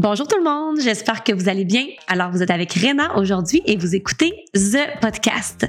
Bonjour tout le monde, j'espère que vous allez bien. Alors vous êtes avec Rena aujourd'hui et vous écoutez The Podcast.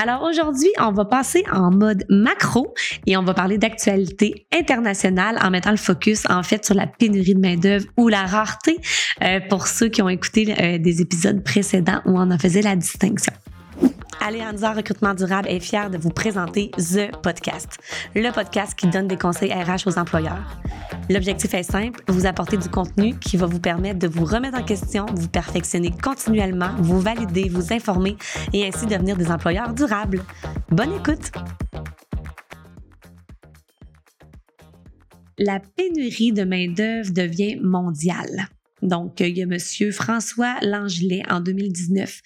Alors aujourd'hui, on va passer en mode macro et on va parler d'actualité internationale en mettant le focus en fait sur la pénurie de main-d'œuvre ou la rareté euh, pour ceux qui ont écouté euh, des épisodes précédents où on en faisait la distinction. Aléanza Recrutement Durable est fier de vous présenter The Podcast, le podcast qui donne des conseils RH aux employeurs. L'objectif est simple, vous apporter du contenu qui va vous permettre de vous remettre en question, vous perfectionner continuellement, vous valider, vous informer et ainsi devenir des employeurs durables. Bonne écoute! La pénurie de main-d'œuvre devient mondiale. Donc, il y a M. François Langelet en 2019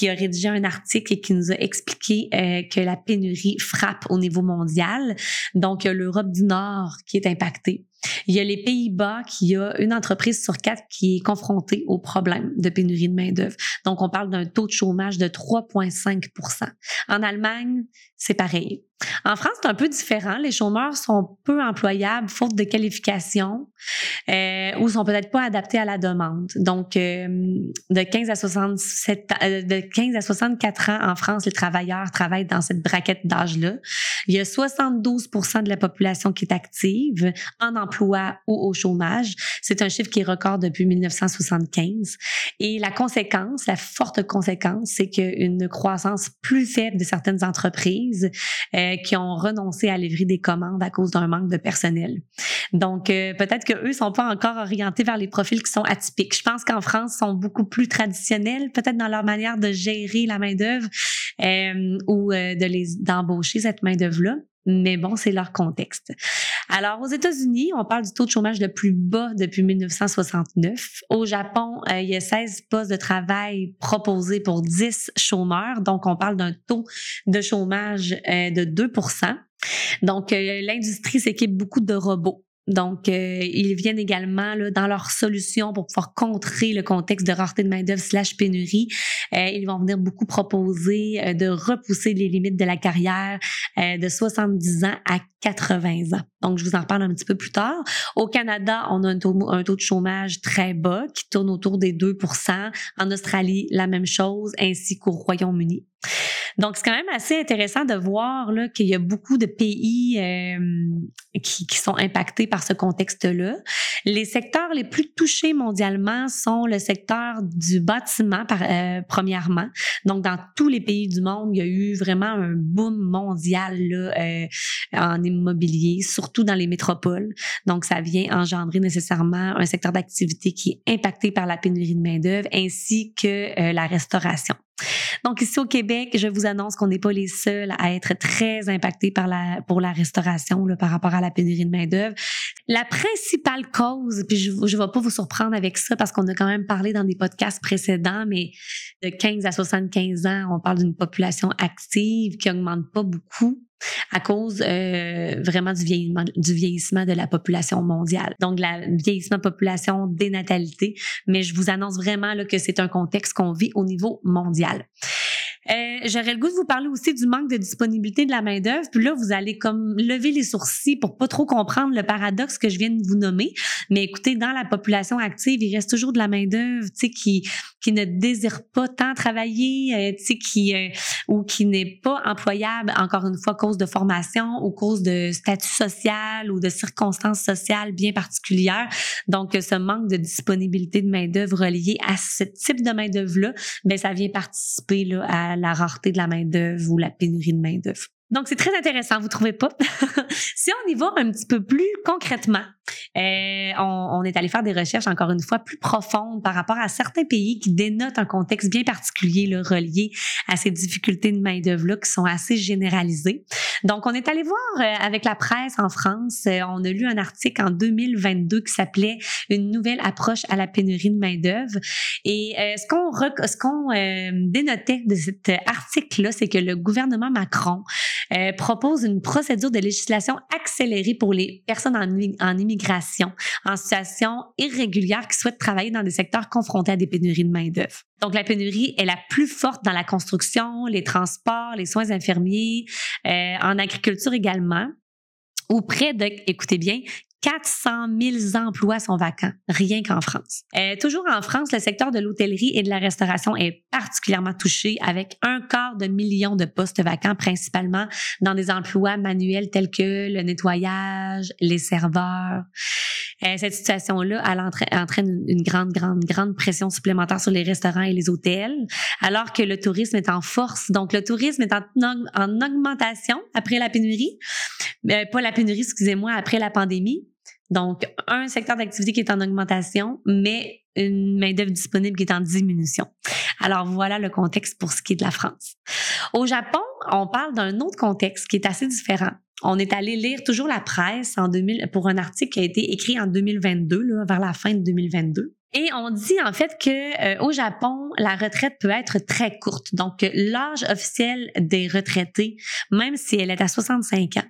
qui a rédigé un article et qui nous a expliqué euh, que la pénurie frappe au niveau mondial. Donc, l'Europe du Nord qui est impactée. Il y a les Pays-Bas qui a une entreprise sur quatre qui est confrontée au problème de pénurie de main-d'œuvre. Donc, on parle d'un taux de chômage de 3,5% En Allemagne, c'est pareil. En France, c'est un peu différent. Les chômeurs sont peu employables faute de qualification euh, ou sont peut-être pas adaptés à la demande. Donc, euh, de 15 à 67, euh, de 15 à 64 ans en France, les travailleurs travaillent dans cette braquette d'âge-là. Il y a 72% de la population qui est active en emploi ou au chômage. C'est un chiffre qui est record depuis 1975. Et la conséquence, la forte conséquence, c'est qu'une croissance plus faible de certaines entreprises euh, qui ont renoncé à livrer des commandes à cause d'un manque de personnel. Donc, euh, peut-être que eux sont pas encore orientés vers les profils qui sont atypiques. Je pense qu'en France, ils sont beaucoup plus traditionnels, peut-être dans leur manière de gérer la main d'œuvre euh, ou de les d'embaucher cette main d'œuvre là. Mais bon, c'est leur contexte. Alors, aux États-Unis, on parle du taux de chômage le plus bas depuis 1969. Au Japon, il y a 16 postes de travail proposés pour 10 chômeurs. Donc, on parle d'un taux de chômage de 2% donc, l'industrie s'équipe beaucoup de robots. Donc, euh, ils viennent également là, dans leurs solutions pour pouvoir contrer le contexte de rareté de main-d'œuvre slash pénurie. Euh, ils vont venir beaucoup proposer euh, de repousser les limites de la carrière de 70 ans à 80 ans. Donc, je vous en parle un petit peu plus tard. Au Canada, on a un taux, un taux de chômage très bas qui tourne autour des 2% En Australie, la même chose, ainsi qu'au Royaume-Uni. Donc, c'est quand même assez intéressant de voir qu'il y a beaucoup de pays euh, qui, qui, sont impactés par ce contexte-là. Les secteurs les plus touchés mondialement sont le secteur du bâtiment, euh, premièrement. Donc, dans tous les pays du monde, il y a eu vraiment un boom mondial euh, en immobilier, surtout dans les métropoles. Donc, ça vient engendrer nécessairement un secteur d'activité qui est impacté par la pénurie de main-d'œuvre ainsi que euh, la restauration. Donc ici au Québec, je vous annonce qu'on n'est pas les seuls à être très impactés par la pour la restauration par rapport à la pénurie de main d'œuvre. La principale cause, puis je ne vais pas vous surprendre avec ça parce qu'on a quand même parlé dans des podcasts précédents, mais de 15 à 75 ans, on parle d'une population active qui augmente pas beaucoup à cause euh, vraiment du vieillissement, de la population mondiale. Donc, la vieillissement de population, dénatalité, mais je vous annonce vraiment là, que c'est un contexte qu'on vit au niveau mondial. Euh, J'aurais le goût de vous parler aussi du manque de disponibilité de la main-d'œuvre. Puis là, vous allez comme lever les sourcils pour pas trop comprendre le paradoxe que je viens de vous nommer. Mais écoutez, dans la population active, il reste toujours de la main-d'œuvre, tu sais, qui, qui ne désire pas tant travailler, euh, tu sais, qui, euh, ou qui n'est pas employable, encore une fois, cause de formation ou cause de statut social ou de circonstances sociales bien particulières. Donc, ce manque de disponibilité de main-d'œuvre relié à ce type de main-d'œuvre-là, ben, ça vient participer, là, à la rareté de la main-d'œuvre ou la pénurie de main-d'œuvre. Donc, c'est très intéressant, vous trouvez pas? si on y va un petit peu plus concrètement, euh, on, est allé faire des recherches, encore une fois, plus profondes par rapport à certains pays qui dénotent un contexte bien particulier là, relié à ces difficultés de main-d'œuvre-là qui sont assez généralisées. Donc, on est allé voir euh, avec la presse en France, euh, on a lu un article en 2022 qui s'appelait Une nouvelle approche à la pénurie de main-d'œuvre. Et ce qu'on ce qu'on dénotait de cet article-là, c'est que le gouvernement Macron propose une procédure de législation accélérée pour les personnes en, en immigration en situation irrégulière qui souhaitent travailler dans des secteurs confrontés à des pénuries de main-d'œuvre. Donc, la pénurie est la plus forte dans la construction, les transports, les soins infirmiers, euh, en agriculture également, où près de, écoutez bien, 400 000 emplois sont vacants, rien qu'en France. Euh, toujours en France, le secteur de l'hôtellerie et de la restauration est particulièrement touché avec un quart de million de postes vacants, principalement dans des emplois manuels tels que le nettoyage, les serveurs. Euh, cette situation-là, entraîne une grande, grande, grande pression supplémentaire sur les restaurants et les hôtels, alors que le tourisme est en force. Donc, le tourisme est en, en augmentation après la pénurie, euh, pas la pénurie, excusez-moi, après la pandémie. Donc, un secteur d'activité qui est en augmentation, mais une main-d'œuvre disponible qui est en diminution. Alors, voilà le contexte pour ce qui est de la France. Au Japon, on parle d'un autre contexte qui est assez différent. On est allé lire toujours la presse en 2000 pour un article qui a été écrit en 2022, là, vers la fin de 2022. Et on dit en fait que euh, au Japon, la retraite peut être très courte. Donc l'âge officiel des retraités, même si elle est à 65 ans,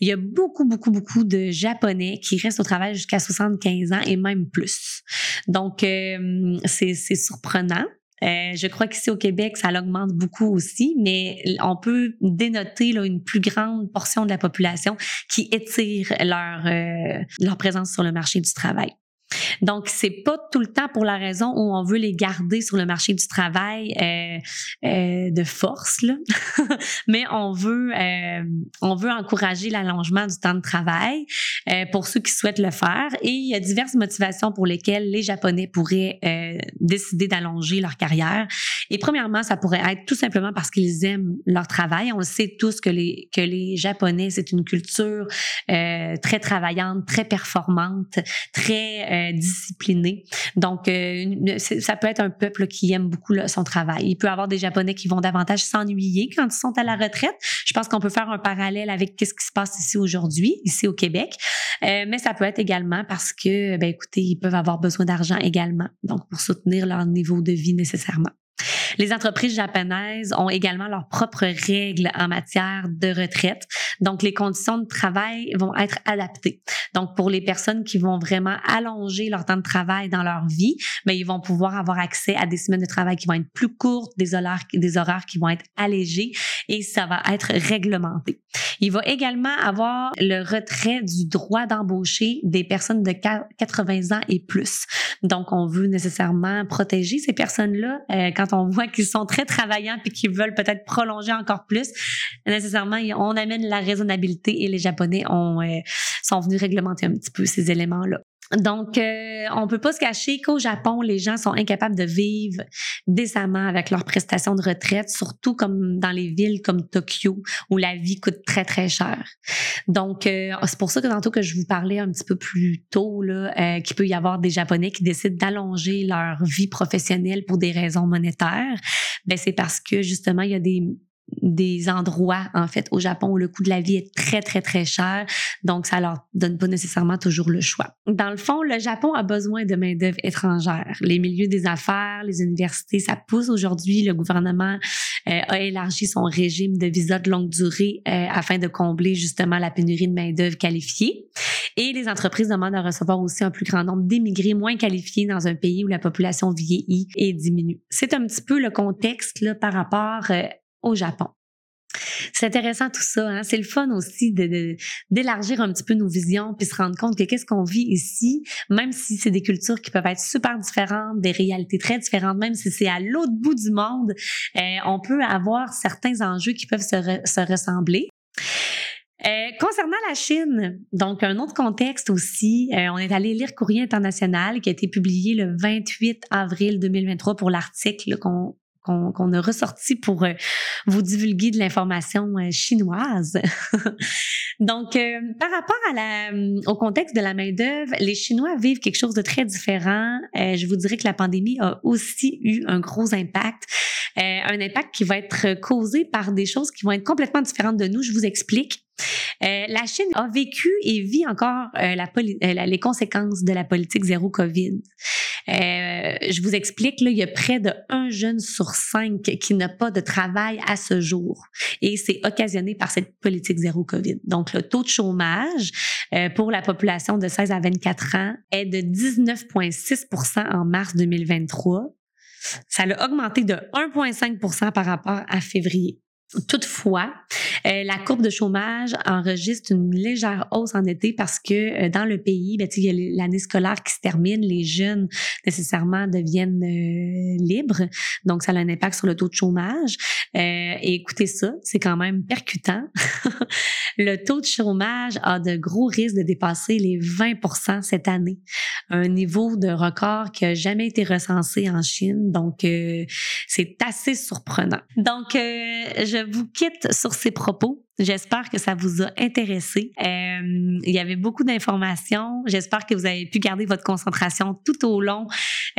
il y a beaucoup beaucoup beaucoup de Japonais qui restent au travail jusqu'à 75 ans et même plus. Donc euh, c'est surprenant. Euh, je crois qu'ici au Québec, ça augmente beaucoup aussi, mais on peut dénoter là, une plus grande portion de la population qui étire leur, leur présence sur le marché du travail. Donc, c'est pas tout le temps pour la raison où on veut les garder sur le marché du travail euh, euh, de force, là. mais on veut, euh, on veut encourager l'allongement du temps de travail euh, pour ceux qui souhaitent le faire. Et il y a diverses motivations pour lesquelles les Japonais pourraient euh, décider d'allonger leur carrière. Et premièrement, ça pourrait être tout simplement parce qu'ils aiment leur travail. On le sait tous que les que les Japonais, c'est une culture euh, très travaillante, très performante, très euh, discipliné. Donc, euh, ça peut être un peuple qui aime beaucoup son travail. Il peut y avoir des Japonais qui vont davantage s'ennuyer quand ils sont à la retraite. Je pense qu'on peut faire un parallèle avec ce qui se passe ici aujourd'hui, ici au Québec. Euh, mais ça peut être également parce que, ben, écoutez, ils peuvent avoir besoin d'argent également, donc pour soutenir leur niveau de vie nécessairement. Les entreprises japonaises ont également leurs propres règles en matière de retraite. Donc, les conditions de travail vont être adaptées. Donc, pour les personnes qui vont vraiment allonger leur temps de travail dans leur vie, mais ben, ils vont pouvoir avoir accès à des semaines de travail qui vont être plus courtes, des horaires, des horaires qui vont être allégés et ça va être réglementé. Il va également avoir le retrait du droit d'embaucher des personnes de 80 ans et plus. Donc, on veut nécessairement protéger ces personnes-là euh, quand on voit qu'ils sont très travaillants puis qu'ils veulent peut-être prolonger encore plus. Nécessairement, on amène la raisonnabilité et les Japonais ont, euh, sont venus réglementer un petit peu ces éléments-là. Donc, euh, on peut pas se cacher qu'au Japon, les gens sont incapables de vivre décemment avec leurs prestations de retraite, surtout comme dans les villes comme Tokyo, où la vie coûte très, très cher. Donc, euh, c'est pour ça que tantôt que je vous parlais un petit peu plus tôt, là, euh, qu'il peut y avoir des Japonais qui décident d'allonger leur vie professionnelle pour des raisons monétaires. Ben, c'est parce que, justement, il y a des des endroits, en fait, au Japon où le coût de la vie est très, très, très cher. Donc, ça leur donne pas nécessairement toujours le choix. Dans le fond, le Japon a besoin de main-d'œuvre étrangère. Les milieux des affaires, les universités, ça pousse aujourd'hui. Le gouvernement euh, a élargi son régime de visa de longue durée euh, afin de combler justement la pénurie de main-d'œuvre qualifiée. Et les entreprises demandent à recevoir aussi un plus grand nombre d'immigrés moins qualifiés dans un pays où la population vieillit et diminue. C'est un petit peu le contexte là, par rapport euh, au Japon. C'est intéressant tout ça. Hein? C'est le fun aussi d'élargir un petit peu nos visions puis se rendre compte que qu'est-ce qu'on vit ici, même si c'est des cultures qui peuvent être super différentes, des réalités très différentes, même si c'est à l'autre bout du monde, euh, on peut avoir certains enjeux qui peuvent se, se ressembler. Euh, concernant la Chine, donc un autre contexte aussi, euh, on est allé lire Courrier international qui a été publié le 28 avril 2023 pour l'article qu'on qu'on a ressorti pour euh, vous divulguer de l'information euh, chinoise. Donc, euh, par rapport au contexte de la main-d'œuvre, les Chinois vivent quelque chose de très différent. je vous dirais que la pandémie a aussi eu un gros impact, un impact qui va être causé par des choses qui vont être complètement différentes de nous. Je vous explique. Euh, la Chine a vécu et vit encore euh, euh, la, les conséquences de la politique zéro COVID. je vous explique, là, il y a près de un jeune sur cinq qui n'a pas de travail à ce jour. Et c'est occasionné par cette politique zéro COVID. Donc, le taux de chômage pour la population de 16 à 24 ans est de 19,6% en mars 2023. Ça a augmenté de 1,5% par rapport à février. Toutefois, euh, la courbe de chômage enregistre une légère hausse en été parce que euh, dans le pays, ben, il y a l'année scolaire qui se termine, les jeunes nécessairement deviennent euh, libres, donc ça a un impact sur le taux de chômage. et écoutez ça, c'est quand même percutant. le taux de chômage a de gros risques de dépasser les 20% cette année, un niveau de record qui a jamais été recensé en Chine, donc c'est assez surprenant. Donc, je je vous quitte sur ces propos. J'espère que ça vous a intéressé. Euh, il y avait beaucoup d'informations. J'espère que vous avez pu garder votre concentration tout au long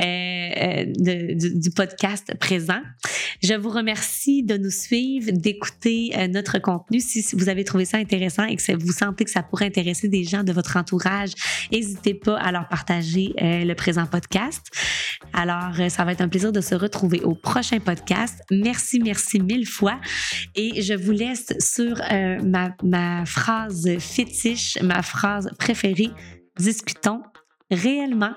euh, euh du, podcast présent. Je vous remercie de nous suivre, d'écouter notre contenu. Si, vous avez trouvé ça intéressant et que vous sentez que ça pourrait intéresser des gens de votre entourage, n'hésitez pas à leur partager le présent podcast. Alors, ça va être un plaisir de se retrouver au prochain podcast. Merci, merci mille fois. Et je vous laisse sur euh, ma phrase fétiche, ma phrase préférée. Discutons réellement